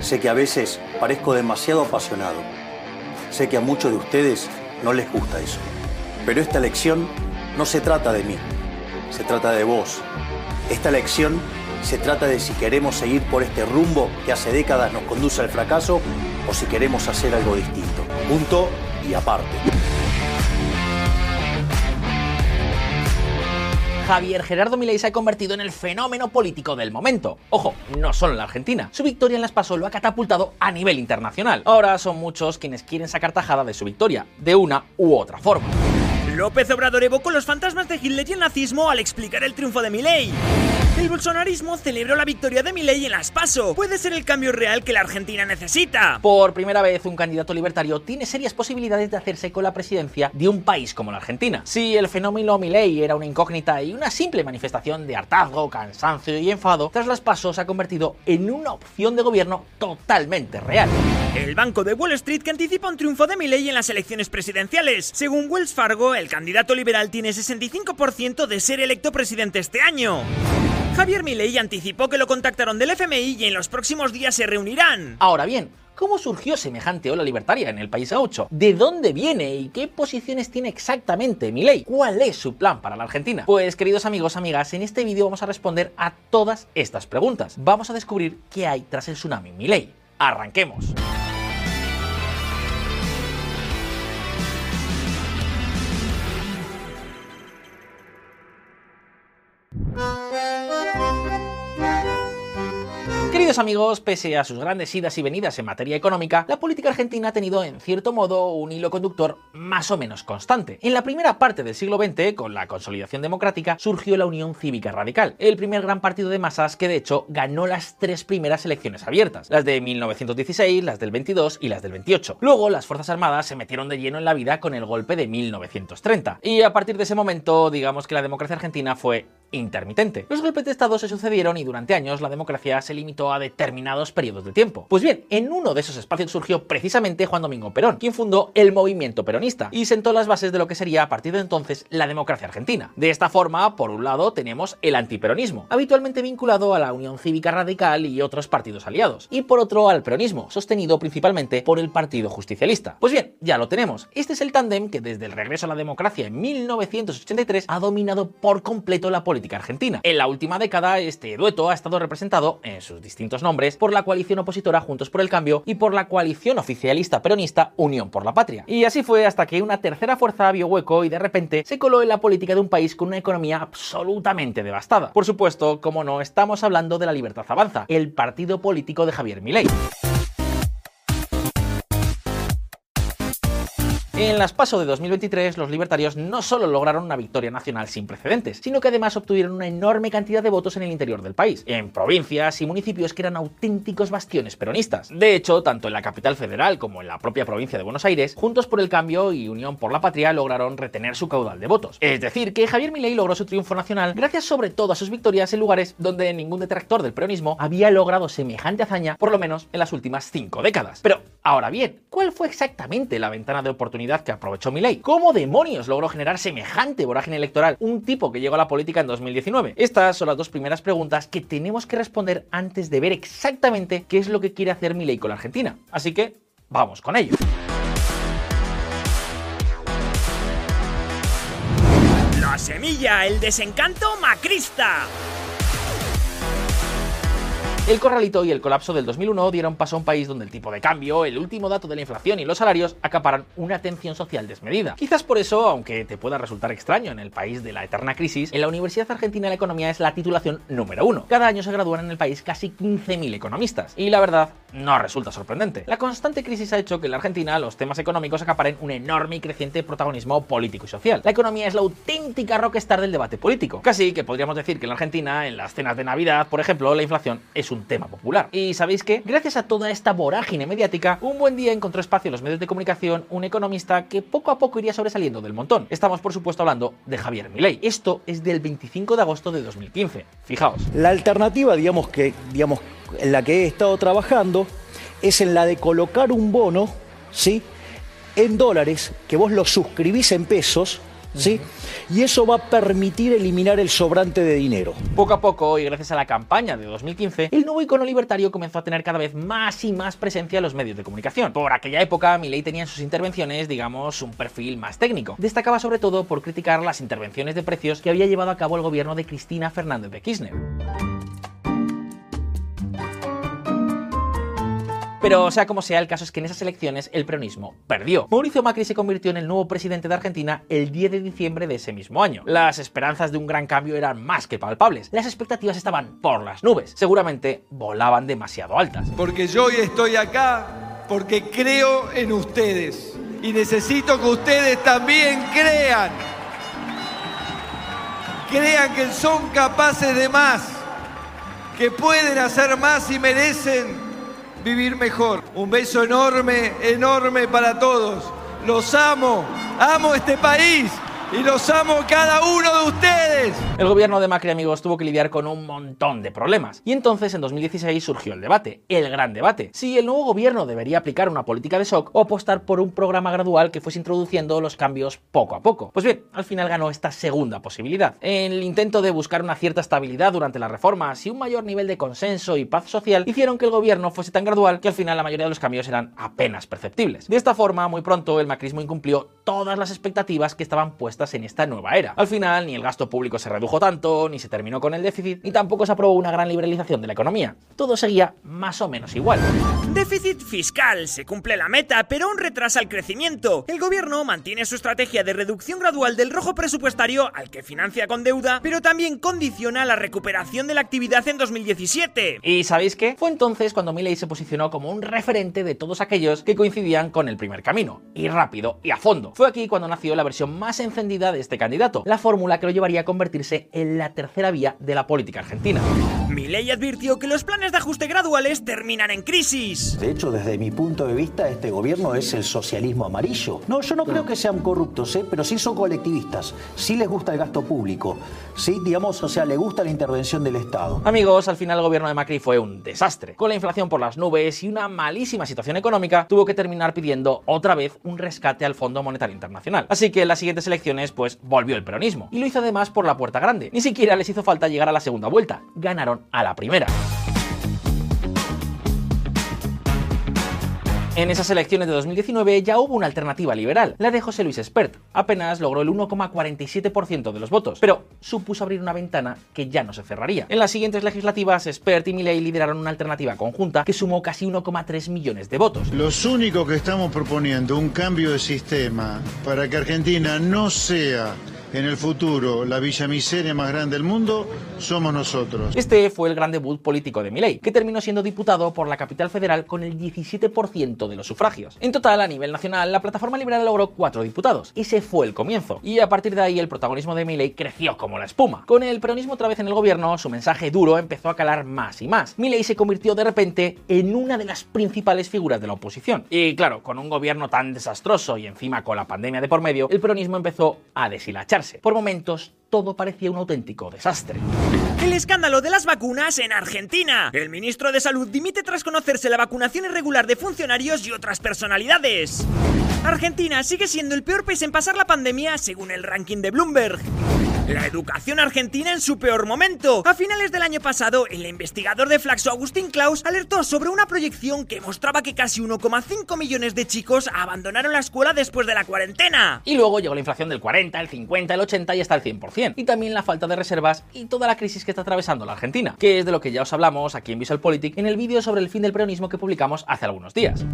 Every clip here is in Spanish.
Sé que a veces parezco demasiado apasionado. Sé que a muchos de ustedes no les gusta eso. Pero esta elección no se trata de mí, se trata de vos. Esta elección se trata de si queremos seguir por este rumbo que hace décadas nos conduce al fracaso o si queremos hacer algo distinto. Punto y aparte. Javier Gerardo Milei se ha convertido en el fenómeno político del momento. Ojo, no solo en la Argentina. Su victoria en las PASO lo ha catapultado a nivel internacional. Ahora son muchos quienes quieren sacar tajada de su victoria, de una u otra forma. López Obrador evocó los fantasmas de Hitler y el nazismo al explicar el triunfo de Milei. El bolsonarismo celebró la victoria de Milei en las PASO. Puede ser el cambio real que la Argentina necesita. Por primera vez, un candidato libertario tiene serias posibilidades de hacerse con la presidencia de un país como la Argentina. Si el fenómeno Milei era una incógnita y una simple manifestación de hartazgo, cansancio y enfado, tras las PASO se ha convertido en una opción de gobierno totalmente real. El banco de Wall Street que anticipa un triunfo de Milei en las elecciones presidenciales. Según Wells Fargo, el candidato liberal tiene 65% de ser electo presidente este año. Javier Milei anticipó que lo contactaron del FMI y en los próximos días se reunirán. Ahora bien, ¿Cómo surgió semejante ola libertaria en el país A8? ¿De dónde viene y qué posiciones tiene exactamente Milei? ¿Cuál es su plan para la Argentina? Pues queridos amigos, amigas, en este vídeo vamos a responder a todas estas preguntas. Vamos a descubrir qué hay tras el tsunami Milei. Arranquemos. Queridos amigos, pese a sus grandes idas y venidas en materia económica, la política argentina ha tenido en cierto modo un hilo conductor más o menos constante. En la primera parte del siglo XX, con la consolidación democrática, surgió la Unión Cívica Radical, el primer gran partido de masas que de hecho ganó las tres primeras elecciones abiertas, las de 1916, las del 22 y las del 28. Luego las Fuerzas Armadas se metieron de lleno en la vida con el golpe de 1930. Y a partir de ese momento, digamos que la democracia argentina fue intermitente. Los golpes de Estado se sucedieron y durante años la democracia se limitó a determinados periodos de tiempo. Pues bien, en uno de esos espacios surgió precisamente Juan Domingo Perón, quien fundó el movimiento peronista y sentó las bases de lo que sería a partir de entonces la democracia argentina. De esta forma, por un lado, tenemos el antiperonismo, habitualmente vinculado a la Unión Cívica Radical y otros partidos aliados, y por otro al peronismo, sostenido principalmente por el Partido Justicialista. Pues bien, ya lo tenemos. Este es el tándem que desde el regreso a la democracia en 1983 ha dominado por completo la política argentina. En la última década, este dueto ha estado representado, en sus distintos nombres, por la coalición opositora Juntos por el Cambio y por la coalición oficialista peronista Unión por la Patria. Y así fue hasta que una tercera fuerza vio hueco y de repente se coló en la política de un país con una economía absolutamente devastada. Por supuesto, como no, estamos hablando de la Libertad Avanza, el partido político de Javier Milei. En las PASO de 2023, los libertarios no solo lograron una victoria nacional sin precedentes, sino que además obtuvieron una enorme cantidad de votos en el interior del país, en provincias y municipios que eran auténticos bastiones peronistas. De hecho, tanto en la capital federal como en la propia provincia de Buenos Aires, Juntos por el Cambio y Unión por la Patria lograron retener su caudal de votos. Es decir, que Javier Milei logró su triunfo nacional gracias sobre todo a sus victorias en lugares donde ningún detractor del peronismo había logrado semejante hazaña, por lo menos en las últimas cinco décadas. Pero, ahora bien, ¿cuál fue exactamente la ventana de oportunidad que aprovechó Milei. ¿Cómo demonios logró generar semejante vorágine electoral un tipo que llegó a la política en 2019? Estas son las dos primeras preguntas que tenemos que responder antes de ver exactamente qué es lo que quiere hacer Milei con la Argentina. Así que vamos con ello. La semilla, el desencanto macrista. El corralito y el colapso del 2001 dieron paso a un país donde el tipo de cambio, el último dato de la inflación y los salarios acaparan una atención social desmedida. Quizás por eso, aunque te pueda resultar extraño en el país de la eterna crisis, en la Universidad Argentina la Economía es la titulación número uno. Cada año se gradúan en el país casi 15.000 economistas. Y la verdad, no resulta sorprendente. La constante crisis ha hecho que en la Argentina los temas económicos acaparen un enorme y creciente protagonismo político y social. La economía es la auténtica rockstar del debate político. Casi que podríamos decir que en la Argentina, en las cenas de Navidad, por ejemplo, la inflación es un tema popular. Y sabéis que, gracias a toda esta vorágine mediática, un buen día encontró espacio en los medios de comunicación un economista que poco a poco iría sobresaliendo del montón. Estamos, por supuesto, hablando de Javier Milei. Esto es del 25 de agosto de 2015. Fijaos. La alternativa, digamos que, digamos, en la que he estado trabajando es en la de colocar un bono, ¿sí? En dólares, que vos lo suscribís en pesos, ¿sí? Y eso va a permitir eliminar el sobrante de dinero. Poco a poco, y gracias a la campaña de 2015, el nuevo icono libertario comenzó a tener cada vez más y más presencia en los medios de comunicación. Por aquella época, Milei tenía en sus intervenciones, digamos, un perfil más técnico. Destacaba sobre todo por criticar las intervenciones de precios que había llevado a cabo el gobierno de Cristina Fernández de Kirchner. Pero sea como sea, el caso es que en esas elecciones el peronismo perdió. Mauricio Macri se convirtió en el nuevo presidente de Argentina el 10 de diciembre de ese mismo año. Las esperanzas de un gran cambio eran más que palpables. Las expectativas estaban por las nubes. Seguramente volaban demasiado altas. Porque yo hoy estoy acá porque creo en ustedes. Y necesito que ustedes también crean. Crean que son capaces de más. Que pueden hacer más y merecen vivir mejor. Un beso enorme, enorme para todos. Los amo, amo este país y los amo cada uno de ustedes. El gobierno de Macri, amigos, tuvo que lidiar con un montón de problemas. Y entonces, en 2016, surgió el debate, el gran debate. Si el nuevo gobierno debería aplicar una política de shock o apostar por un programa gradual que fuese introduciendo los cambios poco a poco. Pues bien, al final ganó esta segunda posibilidad. En el intento de buscar una cierta estabilidad durante las reformas y un mayor nivel de consenso y paz social, hicieron que el gobierno fuese tan gradual que al final la mayoría de los cambios eran apenas perceptibles. De esta forma, muy pronto, el macrismo incumplió todas las expectativas que estaban puestas en esta nueva era. Al final, ni el gasto público se redujo tanto, ni se terminó con el déficit, ni tampoco se aprobó una gran liberalización de la economía. Todo seguía más o menos igual. Déficit fiscal, se cumple la meta, pero aún retrasa el crecimiento. El gobierno mantiene su estrategia de reducción gradual del rojo presupuestario al que financia con deuda, pero también condiciona la recuperación de la actividad en 2017. ¿Y sabéis qué? Fue entonces cuando Milley se posicionó como un referente de todos aquellos que coincidían con el primer camino, y rápido y a fondo. Fue aquí cuando nació la versión más encendida de este candidato, la fórmula que lo llevaría a convertirse en la tercera vía de la política argentina. Milei advirtió que los planes de ajuste graduales terminan en crisis. De hecho, desde mi punto de vista, este gobierno es el socialismo amarillo. No, yo no creo que sean corruptos, ¿eh? pero sí son colectivistas. Sí les gusta el gasto público. Sí, digamos, o sea, le gusta la intervención del Estado. Amigos, al final el gobierno de Macri fue un desastre. Con la inflación por las nubes y una malísima situación económica, tuvo que terminar pidiendo otra vez un rescate al Fondo Monetario Internacional. Así que en las siguientes elecciones pues volvió el peronismo. Y lo hizo además por la puerta grande. Ni siquiera les hizo falta llegar a la segunda vuelta. Ganaron a la primera. En esas elecciones de 2019 ya hubo una alternativa liberal, la de José Luis Espert. Apenas logró el 1,47% de los votos, pero supuso abrir una ventana que ya no se cerraría. En las siguientes legislativas, Espert y Milei lideraron una alternativa conjunta que sumó casi 1,3 millones de votos. Los únicos que estamos proponiendo un cambio de sistema para que Argentina no sea en el futuro la villa miseria más grande del mundo somos nosotros. Este fue el gran debut político de Milei, que terminó siendo diputado por la capital federal con el 17% de los sufragios. En total, a nivel nacional, la plataforma liberal logró cuatro diputados. Ese fue el comienzo. Y a partir de ahí, el protagonismo de Milei creció como la espuma. Con el peronismo otra vez en el gobierno, su mensaje duro empezó a calar más y más. Milei se convirtió de repente en una de las principales figuras de la oposición. Y claro, con un gobierno tan desastroso y encima con la pandemia de por medio, el peronismo empezó a deshilachar por momentos, todo parecía un auténtico desastre. El escándalo de las vacunas en Argentina. El ministro de Salud dimite tras conocerse la vacunación irregular de funcionarios y otras personalidades. Argentina sigue siendo el peor país en pasar la pandemia según el ranking de Bloomberg. La educación argentina en su peor momento. A finales del año pasado, el investigador de Flaxo Agustín Klaus alertó sobre una proyección que mostraba que casi 1,5 millones de chicos abandonaron la escuela después de la cuarentena. Y luego llegó la inflación del 40, el 50, el 80 y hasta el 100%. Y también la falta de reservas y toda la crisis que está atravesando la Argentina, que es de lo que ya os hablamos aquí en VisualPolitik en el vídeo sobre el fin del peronismo que publicamos hace algunos días.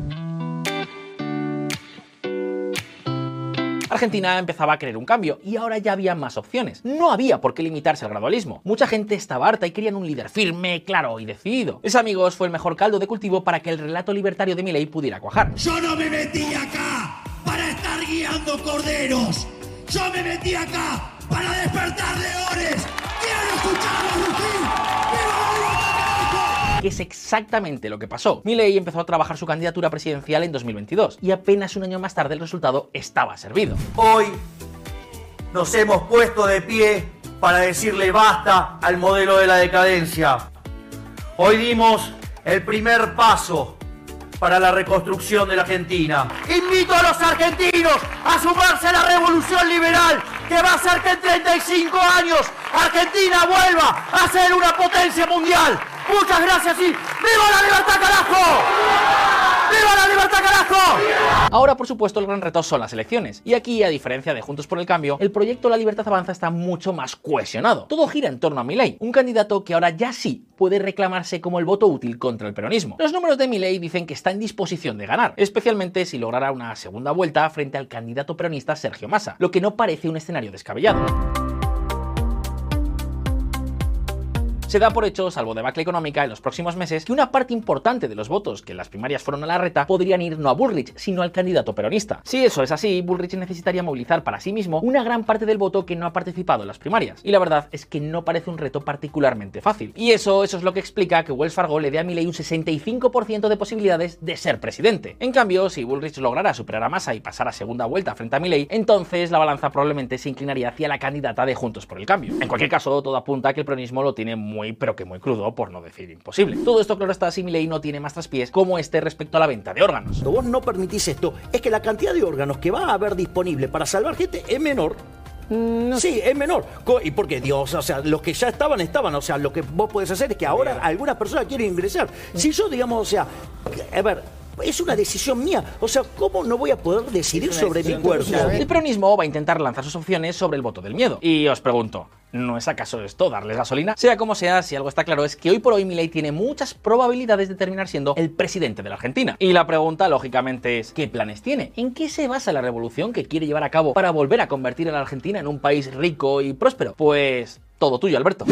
Argentina empezaba a querer un cambio y ahora ya había más opciones. No había por qué limitarse al gradualismo. Mucha gente estaba harta y querían un líder firme, claro y decidido. Ese, amigos, fue el mejor caldo de cultivo para que el relato libertario de Milei pudiera cuajar. Yo no me metí acá para estar guiando corderos. Yo me metí acá para despertar leones. Quiero escuchar a ¡Viva que es exactamente lo que pasó. Milei empezó a trabajar su candidatura presidencial en 2022 y apenas un año más tarde el resultado estaba servido. Hoy nos hemos puesto de pie para decirle basta al modelo de la decadencia. Hoy dimos el primer paso para la reconstrucción de la Argentina. Invito a los argentinos a sumarse a la revolución liberal que va a hacer que en 35 años Argentina vuelva a ser una potencia mundial. Muchas gracias y ¡Viva la libertad, carajo! ¡Viva la libertad, carajo! Ahora, por supuesto, el gran reto son las elecciones. Y aquí, a diferencia de Juntos por el Cambio, el proyecto La Libertad Avanza está mucho más cohesionado. Todo gira en torno a Milei, un candidato que ahora ya sí puede reclamarse como el voto útil contra el peronismo. Los números de Milei dicen que está en disposición de ganar, especialmente si lograra una segunda vuelta frente al candidato peronista Sergio Massa, lo que no parece un escenario descabellado. Se da por hecho, salvo debacle económica en los próximos meses, que una parte importante de los votos que en las primarias fueron a la reta podrían ir no a Bullrich, sino al candidato peronista. Si eso es así, Bullrich necesitaría movilizar para sí mismo una gran parte del voto que no ha participado en las primarias. Y la verdad es que no parece un reto particularmente fácil. Y eso, eso es lo que explica que Wells Fargo le dé a Milley un 65% de posibilidades de ser presidente. En cambio, si Bullrich lograra superar a Massa y pasar a segunda vuelta frente a Milley, entonces la balanza probablemente se inclinaría hacia la candidata de Juntos por el Cambio. En cualquier caso, todo apunta a que el peronismo lo tiene muy pero que muy crudo, por no decir imposible. Todo esto, claro está, si Milei no tiene más traspiés como este respecto a la venta de órganos. Cuando vos no permitís esto, es que la cantidad de órganos que va a haber disponible para salvar gente es menor. sí, es menor. ¿Y por qué? Dios, o sea, los que ya estaban, estaban. O sea, lo que vos podés hacer es que ahora algunas personas quieren ingresar. Si yo, digamos, o sea, a ver, es una decisión mía. O sea, ¿cómo no voy a poder decidir sobre mi cuerpo? El peronismo va a intentar lanzar sus opciones sobre el voto del miedo. Y os pregunto, ¿no es acaso esto darles gasolina? Sea como sea, si algo está claro es que hoy por hoy Milei tiene muchas probabilidades de terminar siendo el presidente de la Argentina. Y la pregunta, lógicamente, es ¿qué planes tiene? ¿En qué se basa la revolución que quiere llevar a cabo para volver a convertir a la Argentina en un país rico y próspero? Pues todo tuyo, Alberto.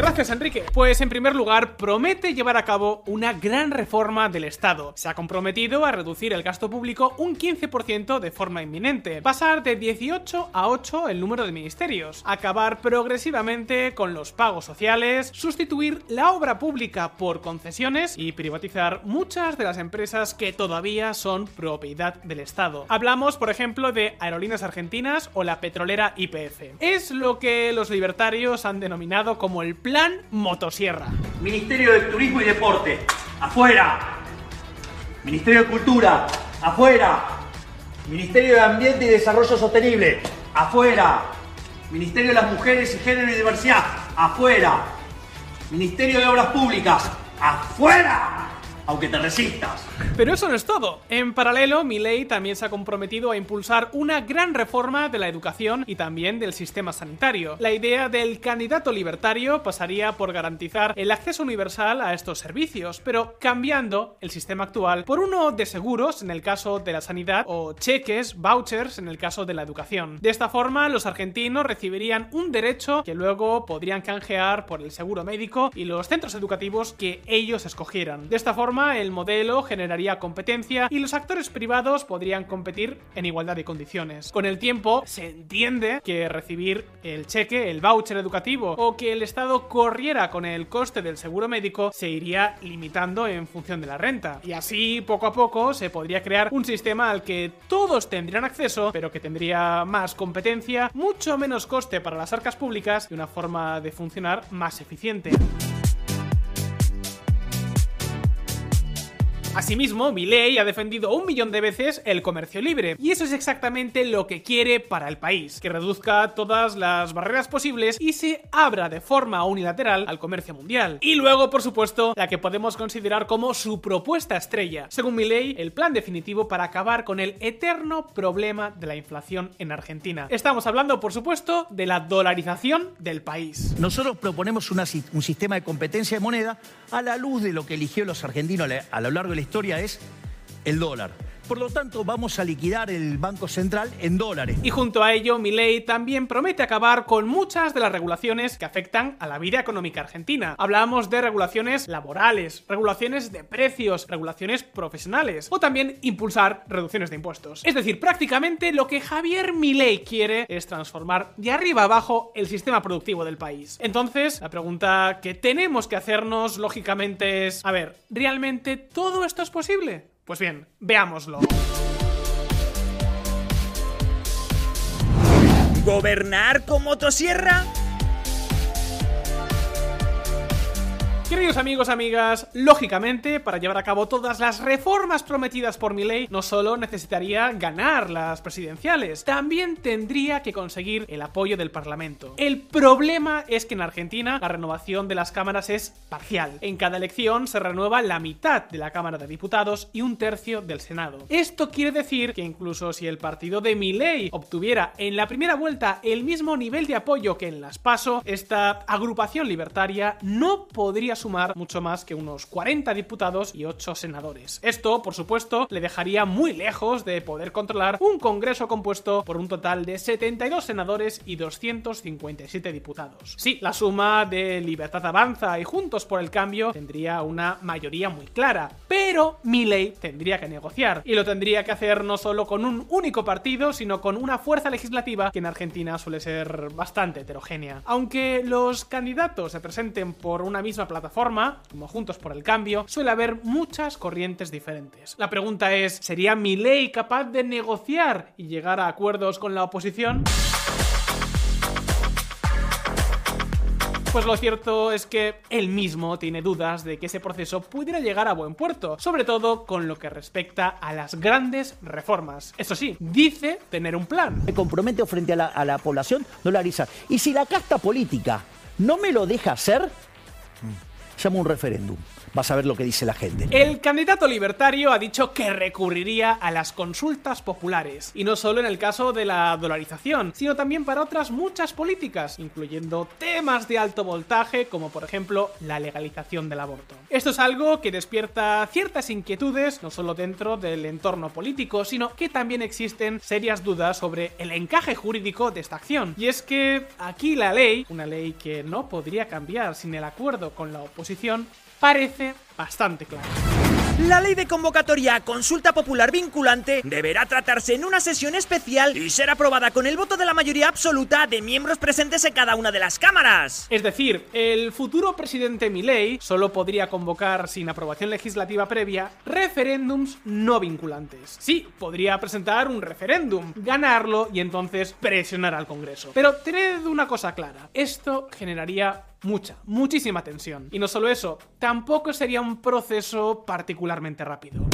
Gracias, Enrique. Pues en primer lugar, promete llevar a cabo una gran reforma del Estado. Se ha comprometido a reducir el gasto público un 15% de forma inminente, pasar de 18 a 8 el número de ministerios, acabar progresivamente con los pagos sociales, sustituir la obra pública por concesiones y privatizar muchas de las empresas que todavía son propiedad del Estado. Hablamos, por ejemplo, de Aerolíneas Argentinas o la petrolera YPF. Es lo que los libertarios han denominado como el Plan Motosierra. Ministerio de Turismo y Deporte, afuera. Ministerio de Cultura, afuera. Ministerio de Ambiente y Desarrollo Sostenible, afuera. Ministerio de las Mujeres y Género y Diversidad, afuera. Ministerio de Obras Públicas, afuera. Aunque te resistas. Pero eso no es todo. En paralelo, Milei también se ha comprometido a impulsar una gran reforma de la educación y también del sistema sanitario. La idea del candidato libertario pasaría por garantizar el acceso universal a estos servicios, pero cambiando el sistema actual por uno de seguros en el caso de la sanidad o cheques, vouchers en el caso de la educación. De esta forma, los argentinos recibirían un derecho que luego podrían canjear por el seguro médico y los centros educativos que ellos escogieran. De esta forma, el modelo generaría competencia y los actores privados podrían competir en igualdad de condiciones. Con el tiempo, se entiende que recibir el cheque, el voucher educativo o que el Estado corriera con el coste del seguro médico se iría limitando en función de la renta. Y así, poco a poco, se podría crear un sistema al que todos tendrían acceso, pero que tendría más competencia, mucho menos coste para las arcas públicas y una forma de funcionar más eficiente. Asimismo, Milei ha defendido un millón de veces el comercio libre, y eso es exactamente lo que quiere para el país, que reduzca todas las barreras posibles y se abra de forma unilateral al comercio mundial. Y luego, por supuesto, la que podemos considerar como su propuesta estrella, según Milei, el plan definitivo para acabar con el eterno problema de la inflación en Argentina. Estamos hablando, por supuesto, de la dolarización del país. Nosotros proponemos un sistema de competencia de moneda a la luz de lo que eligió los argentinos a lo largo de historia es el dólar. Por lo tanto, vamos a liquidar el Banco Central en dólares. Y junto a ello, Milei también promete acabar con muchas de las regulaciones que afectan a la vida económica argentina. Hablamos de regulaciones laborales, regulaciones de precios, regulaciones profesionales o también impulsar reducciones de impuestos. Es decir, prácticamente lo que Javier Milei quiere es transformar de arriba abajo el sistema productivo del país. Entonces, la pregunta que tenemos que hacernos lógicamente es, a ver, ¿realmente todo esto es posible? Pues bien, veámoslo. ¿Gobernar con motosierra? Queridos amigos, amigas, lógicamente, para llevar a cabo todas las reformas prometidas por Milei, no solo necesitaría ganar las presidenciales, también tendría que conseguir el apoyo del Parlamento. El problema es que en Argentina la renovación de las cámaras es parcial. En cada elección se renueva la mitad de la Cámara de Diputados y un tercio del Senado. Esto quiere decir que incluso si el partido de Milei obtuviera en la primera vuelta el mismo nivel de apoyo que en las PASO, esta agrupación libertaria no podría sumar mucho más que unos 40 diputados y 8 senadores. Esto, por supuesto, le dejaría muy lejos de poder controlar un Congreso compuesto por un total de 72 senadores y 257 diputados. Sí, la suma de Libertad Avanza y Juntos por el Cambio tendría una mayoría muy clara, pero Milley tendría que negociar y lo tendría que hacer no solo con un único partido, sino con una fuerza legislativa que en Argentina suele ser bastante heterogénea. Aunque los candidatos se presenten por una misma plataforma, como Juntos por el Cambio, suele haber muchas corrientes diferentes. La pregunta es, ¿sería Milley capaz de negociar y llegar a acuerdos con la oposición? Pues lo cierto es que él mismo tiene dudas de que ese proceso pudiera llegar a buen puerto, sobre todo con lo que respecta a las grandes reformas. Eso sí, dice tener un plan. Me comprometo frente a la, la población dolarizar. Y si la casta política no me lo deja hacer, llamo un referéndum. Vas a ver lo que dice la gente. El candidato libertario ha dicho que recurriría a las consultas populares, y no solo en el caso de la dolarización, sino también para otras muchas políticas, incluyendo temas de alto voltaje como por ejemplo la legalización del aborto. Esto es algo que despierta ciertas inquietudes, no solo dentro del entorno político, sino que también existen serias dudas sobre el encaje jurídico de esta acción. Y es que aquí la ley, una ley que no podría cambiar sin el acuerdo con la oposición, parece bastante clara. La ley de convocatoria a consulta popular vinculante deberá tratarse en una sesión especial y ser aprobada con el voto de la mayoría absoluta de miembros presentes en cada una de las cámaras. Es decir, el futuro presidente Milei solo podría convocar sin aprobación legislativa previa referéndums no vinculantes. Sí, podría presentar un referéndum, ganarlo y entonces presionar al Congreso. Pero tened una cosa clara, esto generaría mucha, muchísima tensión. Y no solo eso, tampoco sería un proceso particularmente rápido.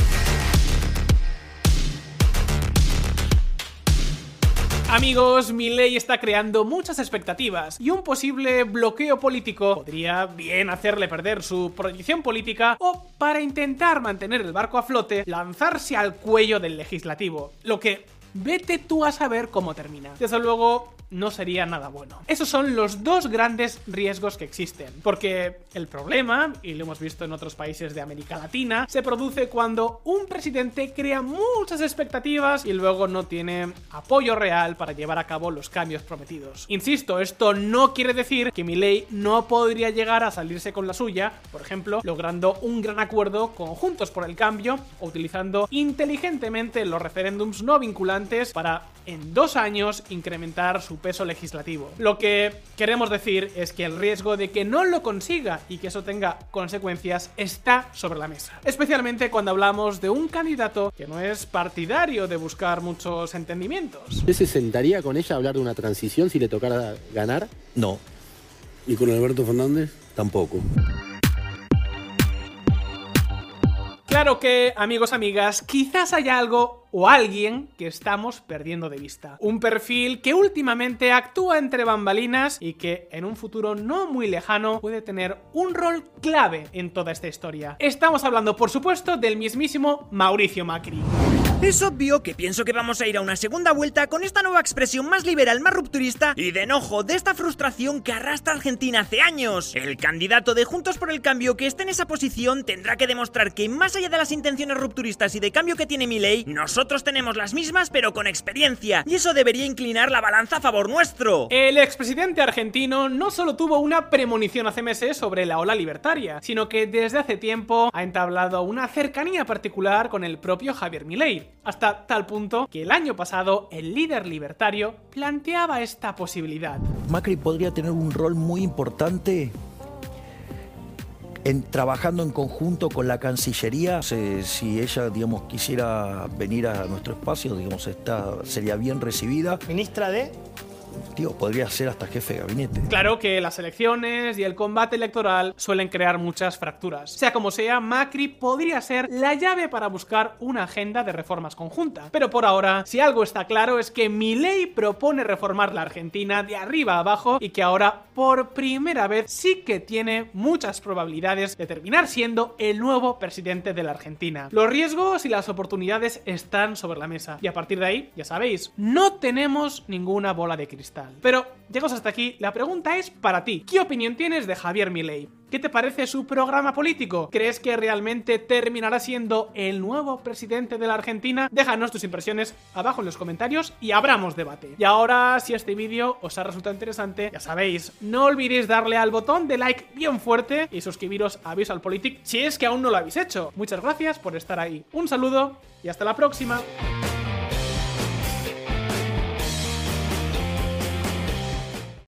Amigos, Milei está creando muchas expectativas y un posible bloqueo político podría bien hacerle perder su proyección política o, para intentar mantener el barco a flote, lanzarse al cuello del legislativo. Lo que vete tú a saber cómo termina. Desde luego, no sería nada bueno. Esos son los dos grandes riesgos que existen. Porque el problema, y lo hemos visto en otros países de América Latina, se produce cuando un presidente crea muchas expectativas y luego no tiene apoyo real para llevar a cabo los cambios prometidos. Insisto, esto no quiere decir que Milei no podría llegar a salirse con la suya, por ejemplo, logrando un gran acuerdo con Juntos por el Cambio o utilizando inteligentemente los referéndums no vinculantes para en dos años incrementar su peso legislativo. Lo que queremos decir es que el riesgo de que no lo consiga y que eso tenga consecuencias está sobre la mesa. Especialmente cuando hablamos de un candidato que no es partidario de buscar muchos entendimientos. ¿Usted se sentaría con ella a hablar de una transición si le tocara ganar? No, ¿Y con Alberto Fernández? tampoco. Claro que, amigos, amigas, quizás haya algo o alguien que estamos perdiendo de vista. Un perfil que últimamente actúa entre bambalinas y que en un futuro no muy lejano puede tener un rol clave en toda esta historia. Estamos hablando, por supuesto, del mismísimo Mauricio Macri. Es obvio que pienso que vamos a ir a una segunda vuelta con esta nueva expresión más liberal, más rupturista y de enojo de esta frustración que arrastra Argentina hace años. El candidato de Juntos por el Cambio que esté en esa posición tendrá que demostrar que más allá de las intenciones rupturistas y de cambio que tiene Milei, nosotros tenemos las mismas pero con experiencia y eso debería inclinar la balanza a favor nuestro. El expresidente argentino no solo tuvo una premonición hace meses sobre la ola libertaria, sino que desde hace tiempo ha entablado una cercanía particular con el propio Javier Milei, hasta tal punto que el año pasado el líder libertario planteaba esta posibilidad. Macri podría tener un rol muy importante en trabajando en conjunto con la Cancillería. Si ella, digamos, quisiera venir a nuestro espacio, digamos, está, sería bien recibida. Ministra de... Digo, podría ser hasta jefe de gabinete. Claro que las elecciones y el combate electoral suelen crear muchas fracturas. Sea como sea, Macri podría ser la llave para buscar una agenda de reformas conjunta. Pero por ahora, si algo está claro es que Milei propone reformar la Argentina de arriba a abajo y que ahora, por primera vez, sí que tiene muchas probabilidades de terminar siendo el nuevo presidente de la Argentina. Los riesgos y las oportunidades están sobre la mesa. Y a partir de ahí, ya sabéis, no tenemos ninguna bola de cristal. Pero, llegados hasta aquí, la pregunta es para ti. ¿Qué opinión tienes de Javier Milei? ¿Qué te parece su programa político? ¿Crees que realmente terminará siendo el nuevo presidente de la Argentina? Déjanos tus impresiones abajo en los comentarios y abramos debate. Y ahora, si este vídeo os ha resultado interesante, ya sabéis, no olvidéis darle al botón de like bien fuerte y suscribiros a VisualPolitik si es que aún no lo habéis hecho. Muchas gracias por estar ahí. Un saludo y hasta la próxima.